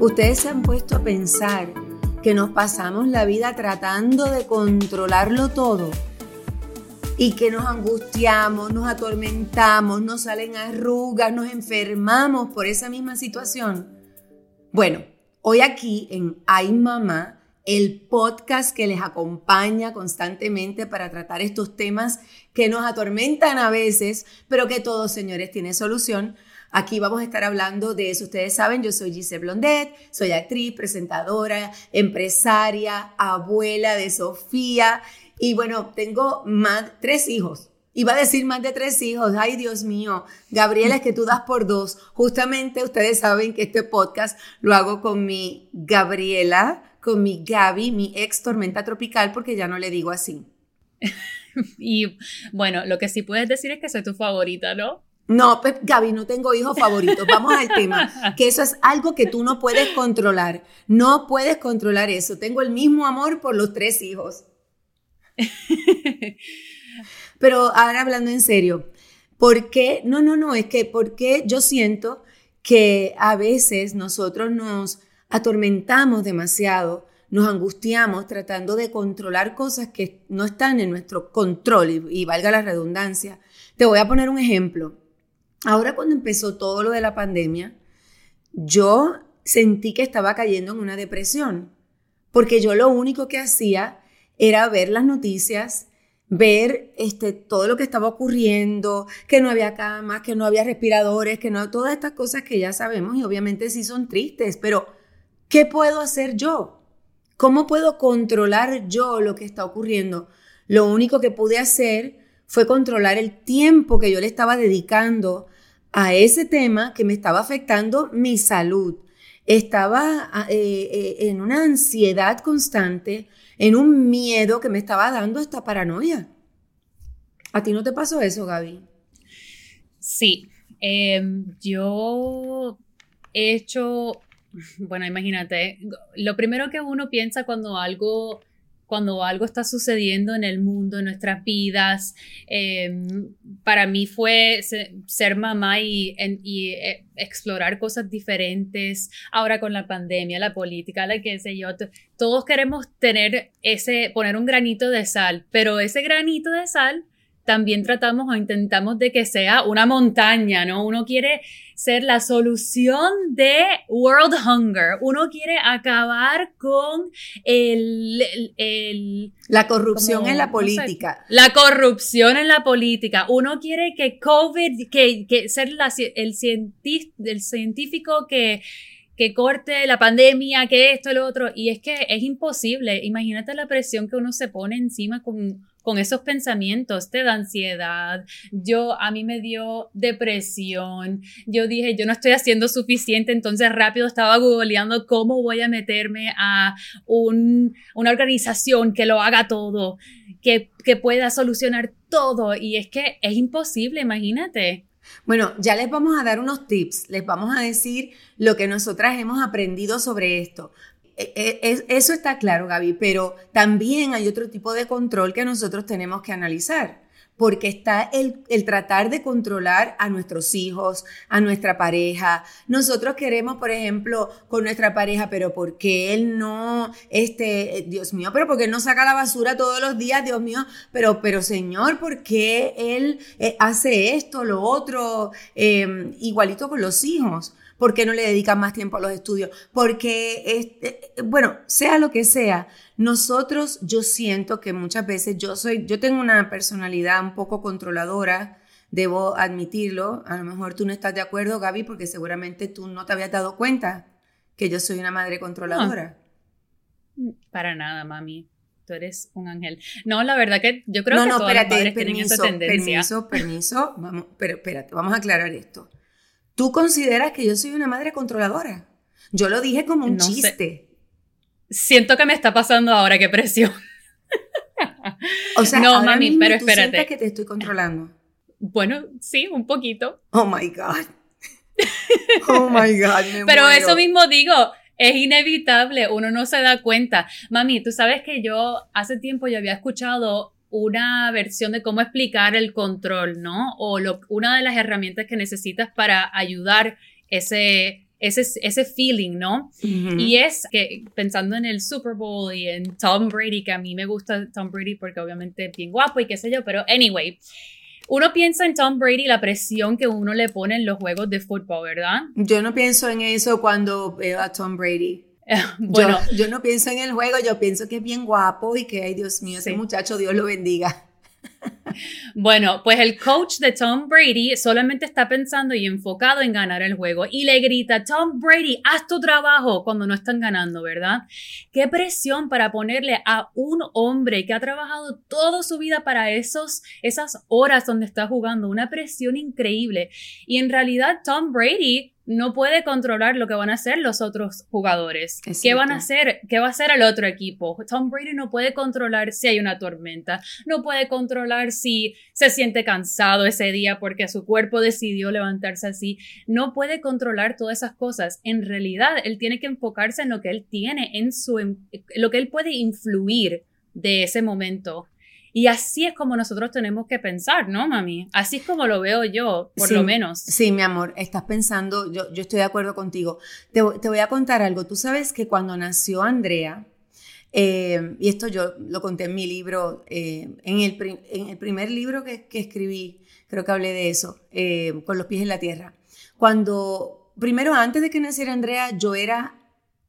Ustedes se han puesto a pensar que nos pasamos la vida tratando de controlarlo todo y que nos angustiamos, nos atormentamos, nos salen arrugas, nos enfermamos por esa misma situación. Bueno, hoy aquí en Ay Mamá, el podcast que les acompaña constantemente para tratar estos temas que nos atormentan a veces, pero que todos, señores, tiene solución. Aquí vamos a estar hablando de eso. Ustedes saben, yo soy Giselle Blondet, soy actriz, presentadora, empresaria, abuela de Sofía y bueno, tengo más, tres hijos. Iba a decir más de tres hijos. Ay, Dios mío. Gabriela, es que tú das por dos. Justamente ustedes saben que este podcast lo hago con mi Gabriela, con mi Gaby, mi ex tormenta tropical, porque ya no le digo así. y bueno, lo que sí puedes decir es que soy tu favorita, ¿no? No, pues, Gaby, no tengo hijos favoritos. Vamos al tema, que eso es algo que tú no puedes controlar. No puedes controlar eso. Tengo el mismo amor por los tres hijos. Pero ahora hablando en serio, ¿por qué? No, no, no, es que ¿por qué yo siento que a veces nosotros nos atormentamos demasiado, nos angustiamos tratando de controlar cosas que no están en nuestro control y, y valga la redundancia. Te voy a poner un ejemplo. Ahora cuando empezó todo lo de la pandemia, yo sentí que estaba cayendo en una depresión, porque yo lo único que hacía era ver las noticias, ver este, todo lo que estaba ocurriendo, que no había camas, que no había respiradores, que no, todas estas cosas que ya sabemos y obviamente sí son tristes, pero ¿qué puedo hacer yo? ¿Cómo puedo controlar yo lo que está ocurriendo? Lo único que pude hacer fue controlar el tiempo que yo le estaba dedicando a ese tema que me estaba afectando mi salud. Estaba ah, eh, eh, en una ansiedad constante, en un miedo que me estaba dando esta paranoia. ¿A ti no te pasó eso, Gaby? Sí, em, yo he hecho, bueno, imagínate, lo primero que uno piensa cuando algo cuando algo está sucediendo en el mundo, en nuestras vidas. Em, para mí fue ser, mamá y, eh, explorar cosas diferentes. Ahora con la pandemia, la política, la que sé yo, todos queremos tener ese, poner un granito de sal, pero ese granito de sal también tratamos o intentamos de que sea una montaña, ¿no? Uno quiere ser la solución de world hunger. Uno quiere acabar con el... la corrupción en la política. la corrupción en la política. Uno quiere que COVID, que, que ser el, el científico que que corte la pandemia, que esto, lo otro, y es que es imposible. Imagínate la presión que uno se pone encima con con esos pensamientos, te da ansiedad, yo a mí me dio depresión, yo dije, yo no estoy haciendo suficiente, entonces rápido estaba googleando cómo voy a meterme a una organización que lo haga todo, que, que pueda solucionar todo, y es que es imposible, imagínate. Bueno, ya les vamos a dar unos tips, les vamos a decir lo que nosotras hemos aprendido sobre esto. E, e, eso está claro, Gaby, pero también hay otro tipo de control que nosotros tenemos que analizar, porque está el, tratar de controlar a nuestros hijos, a nuestra pareja. Nosotros queremos, por ejemplo, con nuestra pareja, pero ¿por qué él no, este, Dios mío, pero ¿por qué él no saca la basura todos los días, Dios mío? Pero, pero Señor, ¿por qué él eh, hace esto, lo otro? Em, igualito con los hijos. ¿Por qué no le dedican más tiempo a los estudios? Porque, este, bueno, sea lo que sea, nosotros, yo siento que muchas veces yo soy, yo tengo una personalidad un poco controladora, debo admitirlo. A lo mejor tú no estás de acuerdo, Gaby, porque seguramente tú no te habías dado cuenta que yo soy una madre controladora. Para nada, mami. Tú eres un ángel. No, la verdad que yo creo que todas las madres tienen esa tendencia. Permiso, permiso. Vamos, pero espérate, vamos a aclarar esto. ¿Tú consideras que yo soy una madre controladora? Yo lo dije como un chiste. Siento que me está pasando ahora, qué presión. o sea, no, mami, pero espérate. que te estoy controlando? Bueno, sí, un poquito. Oh my God. Oh my God. pero eso mismo digo, es inevitable, uno no se da cuenta. Mami, tú sabes que yo hace tiempo yo había escuchado una versión de cómo explicar el control, ¿no? O lo, una de las herramientas que necesitas para ayudar ese, ese, ese feeling, ¿no? Y es que pensando en el Super Bowl y en Tom Brady, que a mí me gusta Tom Brady porque obviamente es bien guapo y qué sé yo, pero anyway, uno piensa en Tom Brady la presión que uno le pone en los juegos de fútbol, ¿verdad? Yo no pienso en eso cuando veo a Tom Brady. bueno, yo, no pienso en el juego, yo pienso que es bien guapo y que, ay Dios mío, ese muchacho, Dios lo bendiga. Bueno, pues el coach de Tom Brady solamente está pensando y enfocado en ganar el juego y le grita, Tom Brady, haz tu trabajo cuando no están ganando, ¿verdad? Qué presión para ponerle a un hombre que ha trabajado toda su vida para esos, esas horas donde está jugando, una presión increíble. Y en realidad Tom Brady no puede controlar lo que van a hacer los otros jugadores. ¿Qué van a hacer? ¿Qué va a hacer el otro equipo? Tom Brady no puede controlar si hay una tormenta, no puede controlar si se siente cansado ese día porque su cuerpo decidió levantarse así, no puede controlar todas esas cosas. En realidad, él tiene que enfocarse en lo que él tiene, en su lo que él puede influir de ese momento y así es como nosotros tenemos que pensar, ¿no, mami? Así es como lo veo yo, por lo menos. Sí, mi amor, estás pensando, yo, yo estoy de acuerdo contigo. Te, te, voy a contar algo. Tú sabes que cuando nació Andrea, eh, y esto yo lo conté en mi libro, eh, en, el en, el primer libro que, que, escribí, creo que hablé de eso, eh, con los pies en la tierra. Cuando, primero, antes de que naciera Andrea, yo era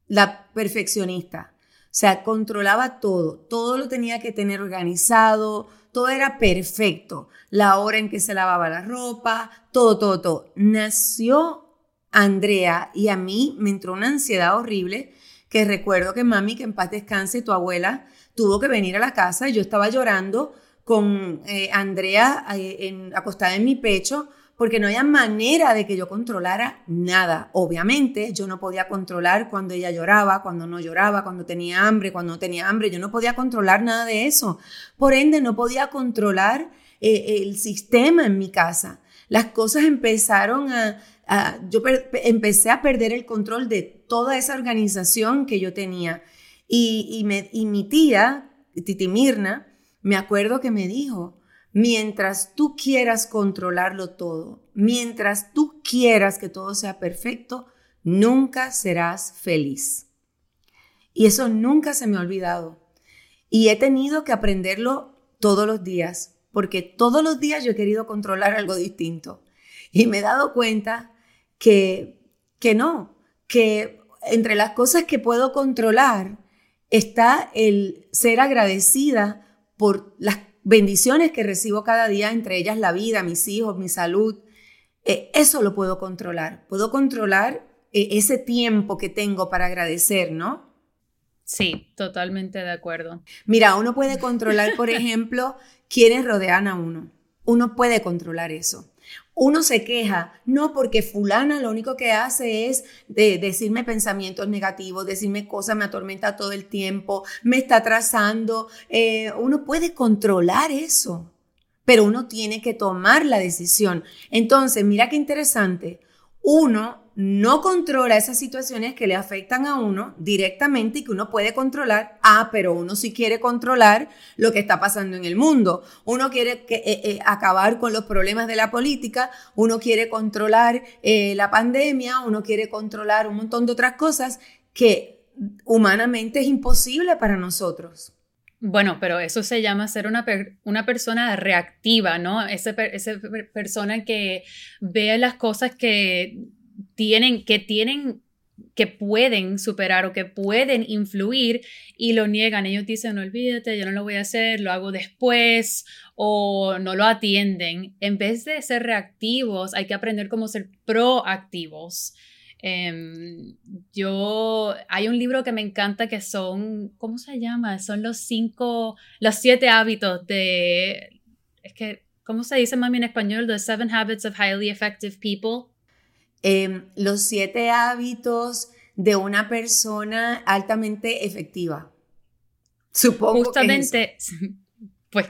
la perfeccionista. O sea, controlaba todo, todo lo tenía que tener organizado, todo era perfecto. La hora en que se lavaba la ropa, todo, todo, todo. Nació Andrea y a mí me entró una ansiedad horrible que recuerdo que mami, que en paz descanse, tu abuela, tuvo que venir a la casa y yo estaba llorando con eh, Andrea eh, acostada en mi pecho porque no había manera de que yo controlara nada. Obviamente, yo no podía controlar cuando ella lloraba, cuando no lloraba, cuando tenía hambre, cuando no tenía hambre. Yo no podía controlar nada de eso. Por ende, no podía controlar eh, el sistema en mi casa. Las cosas empezaron a... yo empecé a perder el control de toda esa organización que yo tenía. Y, y, mi tía, Titi Mirna, me acuerdo que me dijo, Mientras tú quieras controlarlo todo, mientras tú quieras que todo sea perfecto, nunca serás feliz. Y eso nunca se me ha olvidado. Y he tenido que aprenderlo todos los días, porque todos los días yo he querido controlar algo distinto. Y me he dado cuenta que, que no, que entre las cosas que puedo controlar está el ser agradecida por las bendiciones que recibo cada día, entre ellas la vida, mis hijos, mi salud, eh, eso lo puedo controlar. Puedo controlar eh, ese tiempo que tengo para agradecer, ¿no? Sí, totalmente de acuerdo. Mira, uno puede controlar, por ejemplo, quienes rodean a uno. Uno puede controlar eso uno se queja, no porque fulana lo único que hace es de decirme pensamientos negativos, decirme cosas, me atormenta todo el tiempo, me está atrasando. Eh, uno puede controlar eso, pero uno tiene que tomar la decisión. Entonces, mira qué interesante. Uno no controla esas situaciones que le afectan a uno directamente y que uno puede controlar. Ah, pero uno sí quiere controlar lo que está pasando en el mundo. Uno quiere eh, eh, acabar con los problemas de la política, uno quiere controlar eh, la pandemia, uno quiere controlar un montón de otras cosas que humanamente es imposible para nosotros. Bueno, pero eso se llama ser una, una persona reactiva, ¿no? Esa persona que ve las cosas que tienen, que tienen, que pueden superar o que pueden influir y lo niegan. Ellos dicen, no olvídate, yo no lo voy a hacer, lo hago después o no lo atienden. En vez de ser reactivos, hay que aprender cómo ser proactivos. Em, yo, hay un libro que me encanta que son, ¿cómo se llama? Son los cinco, los siete hábitos de, es que, ¿cómo se dice mami en español? The Seven Habits of Highly Effective People. Em, los siete hábitos de una persona altamente efectiva. Supongo Justamente, pues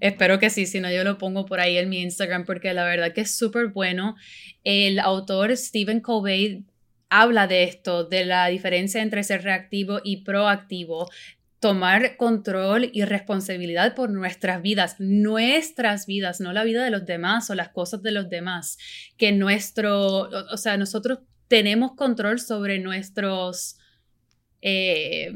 espero que sí, si no yo lo pongo por ahí en mi Instagram porque la verdad que es súper bueno. El autor Stephen Covey habla de esto, de la diferencia entre ser reactivo y proactivo, tomar control y responsabilidad por nuestras vidas, nuestras vidas, no la vida de los demás o las cosas de los demás, que nuestro, o sea, nosotros tenemos control sobre nuestros, eh,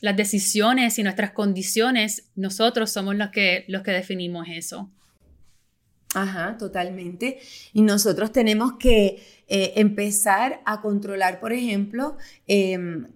las decisiones y nuestras condiciones, nosotros somos los que, los que definimos eso. Ajá, totalmente. Y nosotros tenemos que eh, empezar a controlar, por ejemplo, em,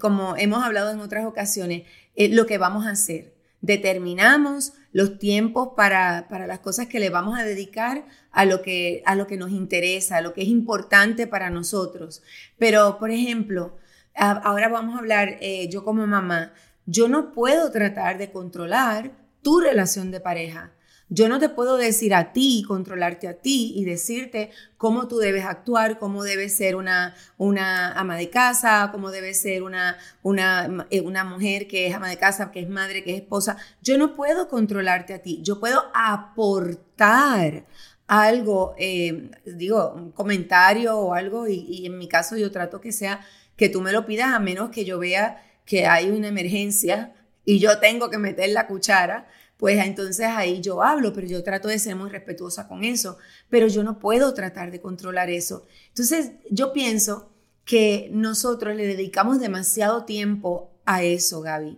como hemos hablado en otras ocasiones, lo que vamos a hacer. Determinamos los tiempos para, para, las cosas que le vamos a dedicar a lo, que, a lo que nos interesa, a lo que es importante para nosotros. Pero, por ejemplo, ahora vamos a hablar, eh, yo como mamá, yo no puedo tratar de controlar tu relación de pareja. Yo no te puedo decir a ti, controlarte a ti y decirte cómo tú debes actuar, cómo debes ser una, una ama de casa, cómo debes ser una, eh, una mujer que es ama de casa, que es madre, que es esposa. Yo no puedo controlarte a ti, yo puedo aportar algo, eh, digo, un comentario o algo, y en mi caso yo trato que sea que tú me lo pidas a menos que yo vea que hay una emergencia y yo tengo que meter la cuchara pues entonces ahí yo hablo, pero yo trato de ser muy respetuosa con eso, pero yo no puedo tratar de controlar eso. Entonces yo pienso que nosotros le dedicamos demasiado tiempo a eso, Gaby.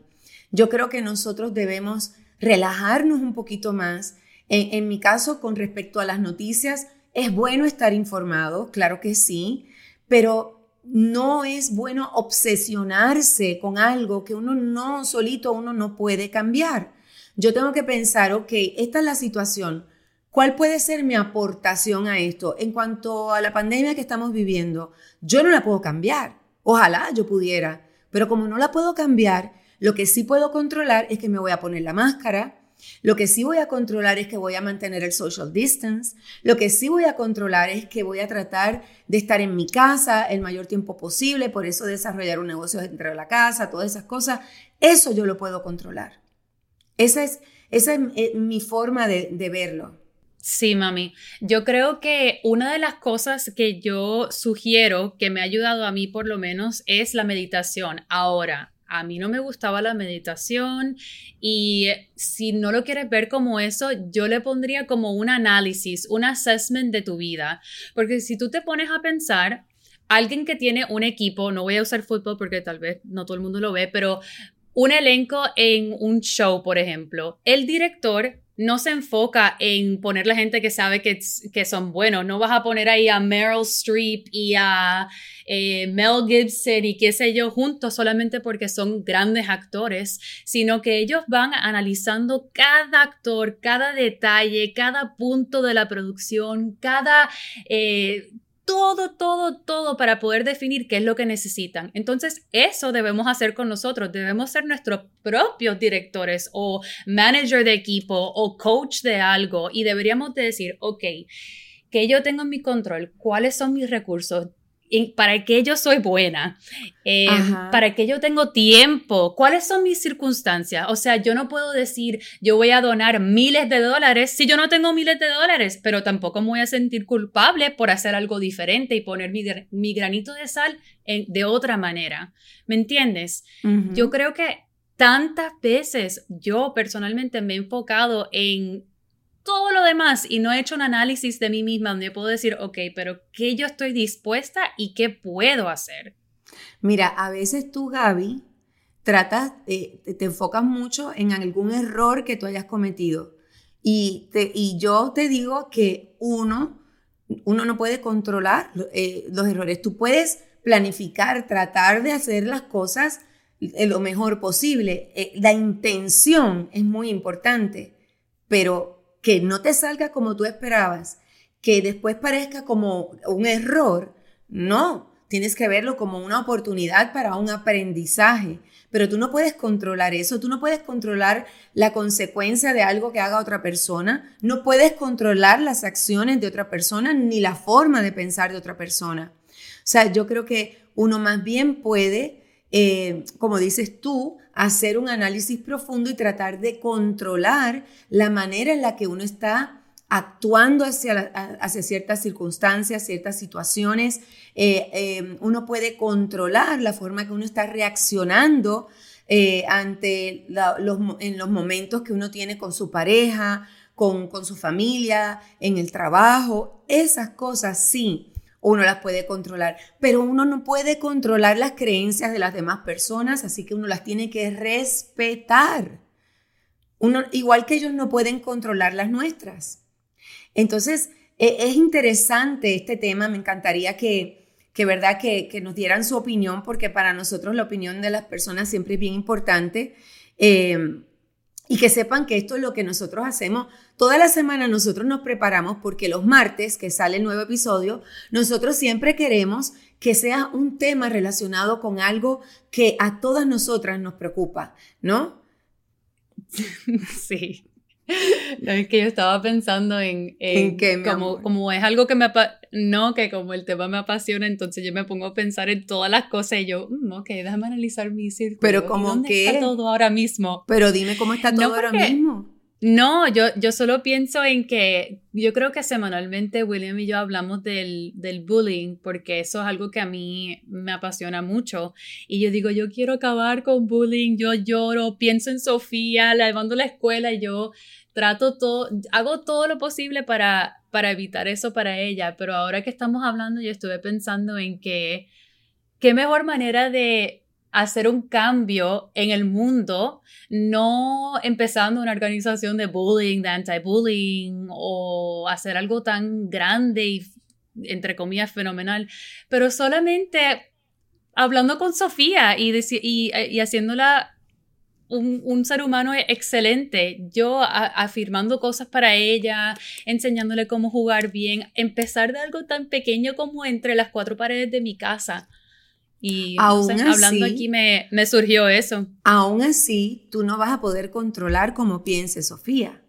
Yo creo que nosotros debemos relajarnos un poquito más. En, en mi caso, con respecto a las noticias, es bueno estar informado, claro que sí, pero no es bueno obsesionarse con algo que uno no solito, uno no puede cambiar yo tengo que pensar, ok, esta es la situación. ¿Cuál puede ser mi aportación a esto? En cuanto a la pandemia que estamos viviendo, yo no la puedo cambiar. Ojalá yo pudiera, pero como no la puedo cambiar, lo que sí puedo controlar es que me voy a poner la máscara. Lo que sí voy a controlar es que voy a mantener el social distance. Lo que sí voy a controlar es que voy a tratar de estar en mi casa el mayor tiempo posible, por eso desarrollar un negocio dentro de la casa, todas esas cosas. Eso yo lo puedo controlar. Esa es, esa es eh, mi forma de, verlo. Sí, mami. Yo creo que una de las cosas que yo sugiero que me ha ayudado a mí por lo menos es la meditación. Ahora, a mí no me gustaba la meditación y si no lo quieres ver como eso, yo le pondría como un análisis, un assessment de tu vida. Porque si tú te pones a pensar, alguien que tiene un equipo, no voy a usar fútbol porque tal vez no todo el mundo lo ve, pero un elenco en un show, por ejemplo, el director no se enfoca en poner la gente que sabe que, que son buenos. No vas a poner ahí a Meryl Streep y a eh, Mel Gibson y qué sé yo juntos solamente porque son grandes actores, sino que ellos van analizando cada actor, cada detalle, cada punto de la producción, cada... Eh, todo, todo, todo para poder definir qué es lo que necesitan. Entonces, eso debemos hacer con nosotros. Debemos ser nuestros propios directores o manager de equipo o coach de algo y deberíamos de decir, ok, que yo tengo en mi control, cuáles son mis recursos, para qué yo soy buena, eh, para qué yo tengo tiempo, cuáles son mis circunstancias. O sea, yo no puedo decir, yo voy a donar miles de dólares si yo no tengo miles de dólares, pero tampoco me voy a sentir culpable por hacer algo diferente y poner mi, granito de sal de otra manera. ¿Me entiendes? Yo creo que tantas veces yo personalmente me he enfocado en todo lo demás y no he hecho un análisis de mí misma donde puedo decir, ok, pero ¿qué yo estoy dispuesta y qué puedo hacer? Mira, a veces tú, Gaby, tratas, te, enfocas mucho en algún error que tú hayas cometido. Y, te, y yo te digo que uno, uno no puede controlar eh, los errores. Tú puedes planificar, tratar de hacer las cosas lo mejor posible. Eh, la intención es muy importante, pero que no te salga como tú esperabas, que después parezca como un error, no, tienes que verlo como una oportunidad para un aprendizaje. Pero tú no puedes controlar eso, tú no puedes controlar la consecuencia de algo que haga otra persona, no puedes controlar las acciones de otra persona ni la forma de pensar de otra persona. O sea, yo creo que uno más bien puede, eh, como dices tú, hacer un análisis profundo y tratar de controlar la manera en la que uno está actuando hacia, hacia ciertas circunstancias, ciertas situaciones. Eh, eh, uno puede controlar la forma que uno está reaccionando ante los, en los momentos que uno tiene con su pareja, con, con su familia, en el trabajo. Esas cosas sí, uno las puede controlar, pero uno no puede controlar las creencias de las demás personas, así que uno las tiene que respetar. Uno, igual que ellos no pueden controlar las nuestras. Entonces, e, es interesante este tema, me encantaría que, que verdad, que, nos dieran su opinión, porque para nosotros la opinión de las personas siempre es bien importante. Eh, y que sepan que esto es lo que nosotros hacemos. Toda la semana nosotros nos preparamos porque los martes, que sale el nuevo episodio, nosotros siempre queremos que sea un tema relacionado con algo que a todas nosotras nos preocupa, ¿no? Sí. No, es que yo estaba pensando en, en, como, como es algo que me no, que como el tema me apasiona, entonces yo me pongo a pensar en todas las cosas y yo, mm, ok, déjame analizar mi círculo. Pero como que está todo ahora mismo? Pero dime cómo está todo ahora mismo. No, yo, yo solo pienso en que yo creo que semanalmente William y yo hablamos del, del, bullying porque eso es algo que a mí me apasiona mucho. Y yo digo, yo quiero acabar con bullying, yo lloro, pienso en Sofía, la llevando a la escuela y yo trato todo, hago todo lo posible para, para evitar eso para ella, pero ahora que estamos hablando yo estuve pensando en que qué mejor manera de hacer un cambio en el mundo, no empezando una organización de bullying, de anti-bullying o hacer algo tan grande y entre comillas fenomenal, pero solamente hablando con Sofía y, y, y haciéndola un, ser humano excelente. Yo afirmando cosas para ella, enseñándole cómo jugar bien, empezar de algo tan pequeño como entre las cuatro paredes de mi casa. Y hablando aquí me, me surgió eso. Aún así, tú no vas a poder controlar cómo piense Sofía.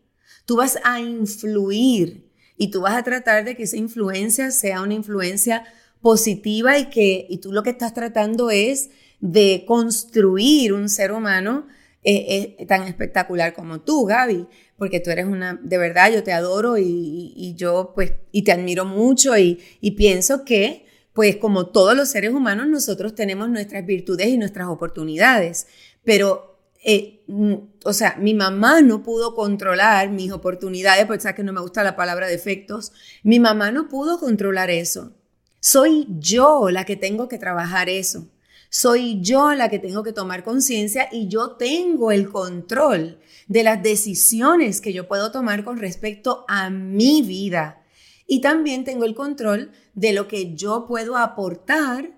Tú vas a influir y tú vas a tratar de que esa influencia sea una influencia positiva y que y tú lo que estás tratando es de construir un ser humano es, tan espectacular como tú, Gaby, porque tú eres una, de verdad, yo te adoro y, yo pues, y te admiro mucho y, pienso que, pues como todos los seres humanos, nosotros tenemos nuestras virtudes y nuestras oportunidades, pero eh, mm, o sea, mi mamá no pudo controlar mis oportunidades, porque sabes que no me gusta la palabra defectos, mi mamá no pudo controlar eso. Soy yo la que tengo que trabajar eso. Soy yo la que tengo que tomar conciencia y yo tengo el control de las decisiones que yo puedo tomar con respecto a mi vida. Y también tengo el control de lo que yo puedo aportar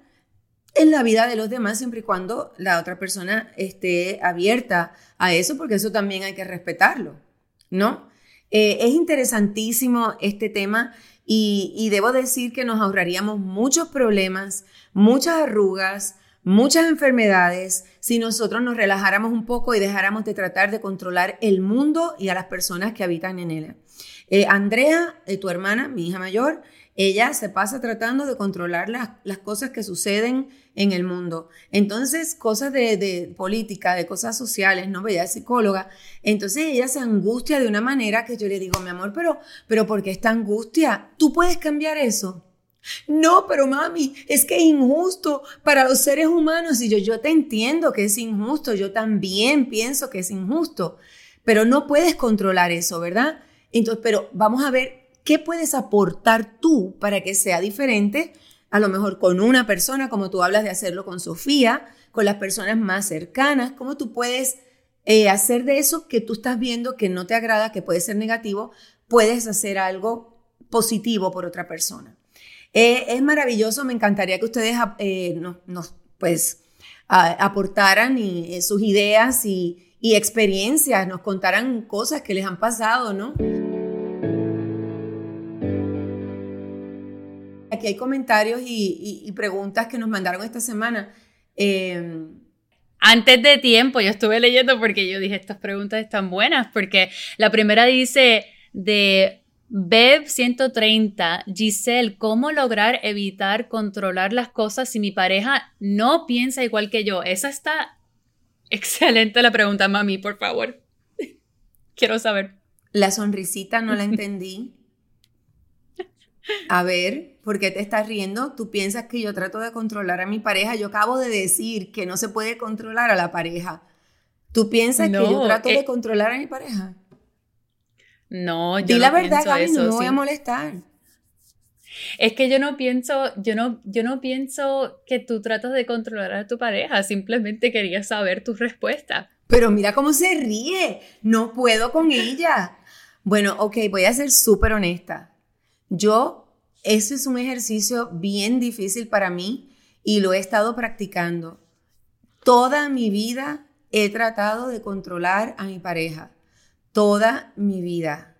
en la vida de los demás siempre y cuando la otra persona esté abierta a eso, porque eso también hay que respetarlo, ¿no? Eh, es interesantísimo este tema y, y debo decir que nos ahorraríamos muchos problemas, muchas arrugas, muchas enfermedades si nosotros nos relajáramos un poco y dejáramos de tratar de controlar el mundo y a las personas que habitan en él. Eh, Andrea, eh, tu hermana, mi hija mayor, ella se pasa tratando de controlar las, las cosas que suceden en el mundo. Entonces, cosas de, de política, de cosas sociales, ¿no? Ella es psicóloga. Entonces, ella se angustia de una manera que yo le digo, mi amor, pero, pero ¿por qué esta angustia? ¿Tú puedes cambiar eso? No, pero mami, es que es injusto para los seres humanos. Y yo, yo te entiendo que es injusto, yo también pienso que es injusto, pero no puedes controlar eso, ¿verdad? Entonces, pero vamos a ver qué puedes aportar tú para que sea diferente, a lo mejor con una persona, como tú hablas de hacerlo con Sofía, con las personas más cercanas, cómo tú puedes eh, hacer de eso que tú estás viendo que no te agrada, que puede ser negativo, puedes hacer algo positivo por otra persona. Eh, es maravilloso, me encantaría que ustedes eh, nos, pues, aportaran y, eh, sus ideas y, experiencias, nos contaran cosas que les han pasado, ¿no? Aquí hay comentarios y, preguntas que nos mandaron esta semana. Em, antes de tiempo, yo estuve leyendo porque yo dije, estas preguntas están buenas, porque la primera dice de Bev 130, Giselle, ¿cómo lograr evitar controlar las cosas si mi pareja no piensa igual que yo? Esa está excelente la pregunta, mami, por favor. Quiero saber. La sonrisita no la entendí. A ver, ¿por qué te estás riendo? ¿Tú piensas que yo trato de controlar a mi pareja? Yo acabo de decir que no se puede controlar a la pareja. ¿Tú piensas que yo trato de eh, controlar a mi pareja? No, yo Di la verdad, Gaby, no me voy a molestar. Es que yo no pienso, yo no, yo no pienso que tú tratas de controlar a tu pareja, simplemente quería saber tu respuesta. Pero mira cómo se ríe, no puedo con ella. Bueno, ok, voy a ser súper honesta. Yo, ese es un ejercicio bien difícil para mí y lo he estado practicando. Toda mi vida he tratado de controlar a mi pareja. Toda mi vida.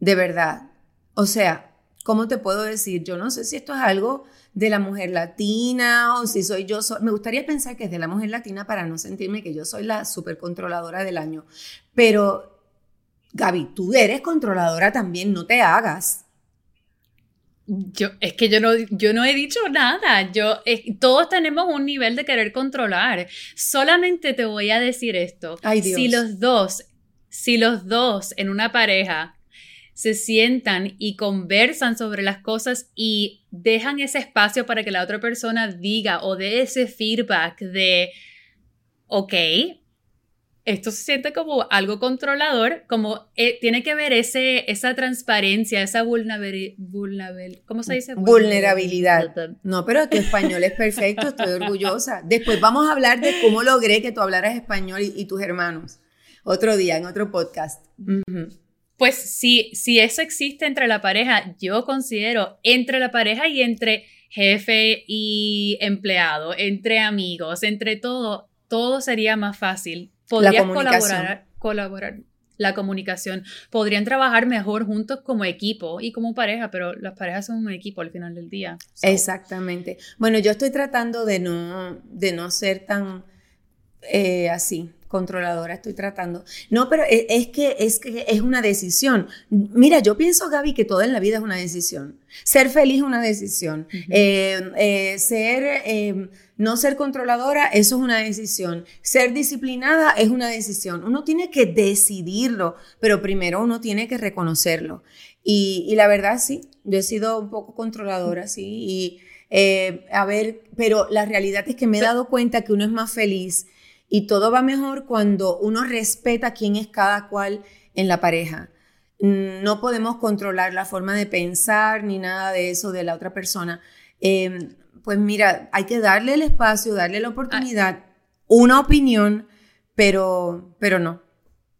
De verdad. O sea, ¿cómo te puedo decir? Yo no sé si esto es algo de la mujer latina o si soy yo. me gustaría pensar que es de la mujer latina para no sentirme que yo soy la super controladora del año. Pero, Gaby, tú eres controladora también, no te hagas. Yo, es que yo no, yo no he dicho nada. Yo, todos tenemos un nivel de querer controlar. Solamente te voy a decir esto. Si los dos, si los dos en una pareja se sientan y conversan sobre las cosas y dejan ese espacio para que la otra persona diga o dé ese feedback de, ok, esto se siente como algo controlador, como eh, tiene que ver ese, esa transparencia, esa vulnerabilidad, ¿cómo se dice? Vulnerabilidad. No, pero tu español es perfecto, estoy orgullosa. Después vamos a hablar de cómo logré que tú hablaras español y, tus hermanos. Otro día, en otro podcast. Pues si, si eso existe entre la pareja, yo considero entre la pareja y entre jefe y empleado, entre amigos, entre todo, todo sería más fácil podrían colaborar, colaborar la comunicación. Podrían trabajar mejor juntos como equipo y como pareja, pero las parejas son un equipo al final del día. Exactamente. Bueno, yo estoy tratando de no, de no ser tan eh, así, controladora, estoy tratando. No, pero e, es, que, es que es una decisión. Mira, yo pienso, Gaby, que todo en la vida es una decisión. Ser feliz es una decisión. Eh, eh, ser no ser controladora, eso es una decisión. Ser disciplinada es una decisión. Uno tiene que decidirlo, pero primero uno tiene que reconocerlo. Y, la verdad, sí, yo he sido un poco controladora, sí. Y eh, a ver, pero la realidad es que me he dado cuenta que uno es más feliz y todo va mejor cuando uno respeta quién es cada cual en la pareja. No podemos controlar la forma de pensar ni nada de eso de la otra persona. Eh, pues mira, hay que darle el espacio, darle la oportunidad, una opinión, pero, pero no,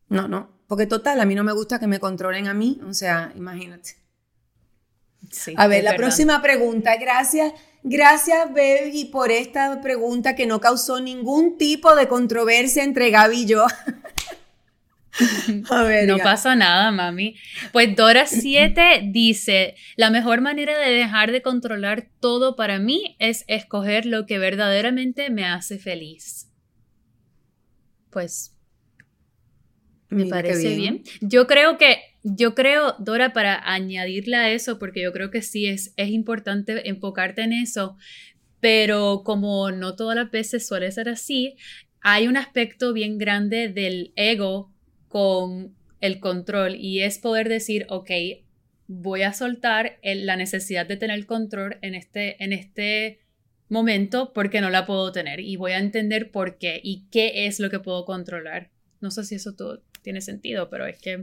no, no, porque total, a mí no me gusta que me controlen a mí, o sea, imagínate. a ver, la próxima pregunta, gracias. Gracias, Baby, por esta pregunta que no causó ningún tipo de controversia entre Gaby y yo. no pasa nada, mami. Pues Dora 7 dice, la mejor manera de dejar de controlar todo para mí es escoger lo que verdaderamente me hace feliz. Pues me parece bien. Yo creo que, yo creo, Dora, para añadirle a eso, porque yo creo que sí es, es importante enfocarte en eso, pero como no todas las veces suele ser así, hay un aspecto bien grande del ego con el control y es poder decir, ok, voy a soltar la necesidad de tener control en este, en este momento porque no la puedo tener y voy a entender por qué y qué es lo que puedo controlar. No sé si eso todo tiene sentido, pero es que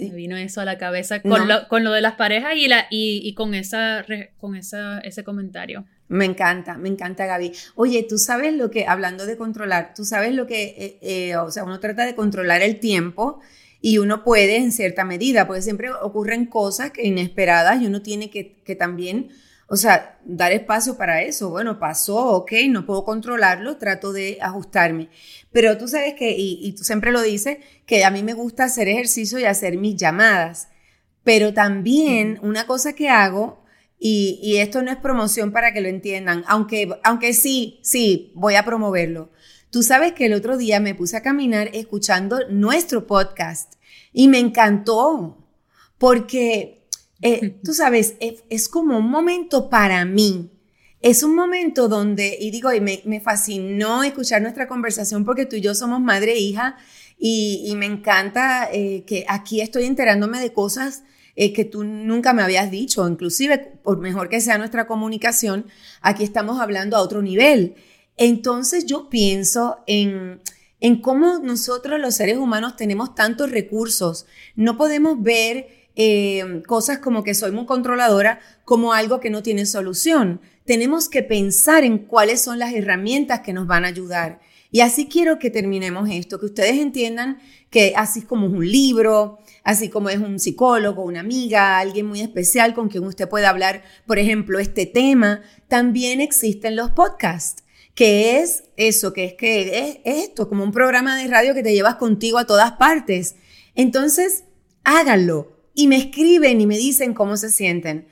me vino eso a la cabeza con, lo, con lo, de las parejas y, la, y, con, esa, con esa, ese comentario. Me encanta, me encanta Gaby. Oye, tú sabes lo que, hablando de controlar, tú sabes lo que, eh, eh, o sea, uno trata de controlar el tiempo y uno puede en cierta medida, porque siempre ocurren cosas que inesperadas y uno tiene que, que también, o sea, dar espacio para eso. Bueno, pasó, ok, no puedo controlarlo, trato de ajustarme. Pero tú sabes que, y, y tú siempre lo dices, que a mí me gusta hacer ejercicio y hacer mis llamadas. Pero también una cosa que hago y, esto no es promoción para que lo entiendan, aunque, aunque sí, sí, voy a promoverlo. Tú sabes que el otro día me puse a caminar escuchando nuestro podcast y me encantó porque, eh, tú sabes, es, como un momento para mí. Es un momento donde, y digo, y me, me, fascinó escuchar nuestra conversación porque tú y yo somos madre e hija y, me encanta eh, que aquí estoy enterándome de cosas eh, que tú nunca me habías dicho, inclusive por mejor que sea nuestra comunicación, aquí estamos hablando a otro nivel. Entonces yo pienso en, en cómo nosotros los seres humanos tenemos tantos recursos. No podemos ver eh, cosas como que soy muy controladora como algo que no tiene solución. Tenemos que pensar en cuáles son las herramientas que nos van a ayudar. Y así quiero que terminemos esto, que ustedes entiendan que así como un libro, así como es un psicólogo, una amiga, alguien muy especial con quien usted puede hablar, por ejemplo, este tema, también existen los podcasts que es eso, que es que es esto, como un programa de radio que te llevas contigo a todas partes. Entonces, háganlo y me escriben y me dicen cómo se sienten.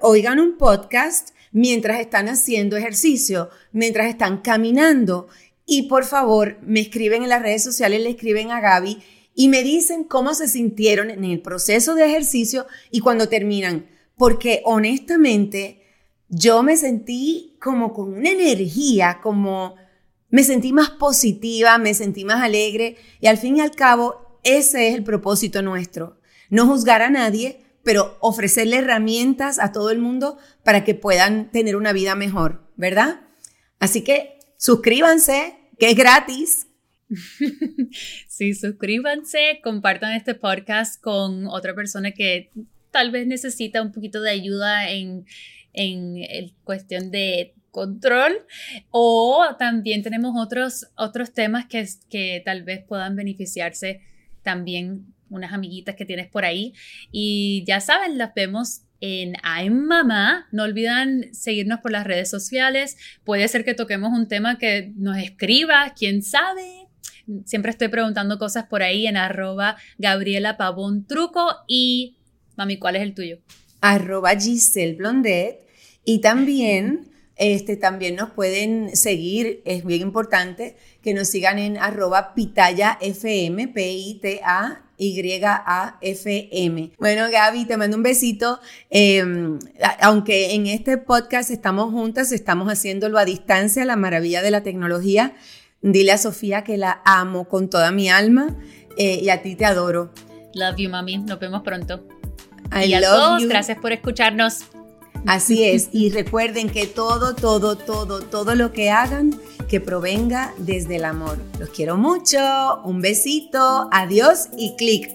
Oigan un podcast mientras están haciendo ejercicio, mientras están caminando y por favor me escriben en las redes sociales, le escriben a Gaby y me dicen cómo se sintieron en el proceso de ejercicio y cuando terminan, porque honestamente yo me sentí como con una energía, como me sentí más positiva, me sentí más alegre y al fin y al cabo ese es el propósito nuestro, no juzgar a nadie, pero ofrecerle herramientas a todo el mundo para que puedan tener una vida mejor, ¿verdad? Así que suscríbanse, que es gratis. Sí, suscríbanse, compartan este podcast con otra persona que tal vez necesita un poquito de ayuda en, en cuestión de control o también tenemos otros, otros temas que, que tal vez puedan beneficiarse también unas amiguitas que tienes por ahí y ya saben, las vemos en Ay Mamá. No olviden seguirnos por las redes sociales. Puede ser que toquemos un tema que nos escriba, quién sabe. Siempre estoy preguntando cosas por ahí en arroba Gabriela Pavón Truco y mami, ¿cuál es el tuyo? Arroba Giselle Blondet y también, este, también nos pueden seguir, es bien importante que nos sigan en arroba pitaya FM, P-I-T-A. Y-A-F-M. Bueno, Gaby, te mando un besito. Em, aunque en este podcast estamos juntas, estamos haciéndolo a distancia, la maravilla de la tecnología. Dile a Sofía que la amo con toda mi alma eh, y a ti te adoro. Love you, mami. Nos vemos pronto. y a todos, gracias por escucharnos. Así es, y recuerden que todo, todo, todo, todo lo que hagan, que provenga desde el amor. Los quiero mucho, un besito, adiós y clic.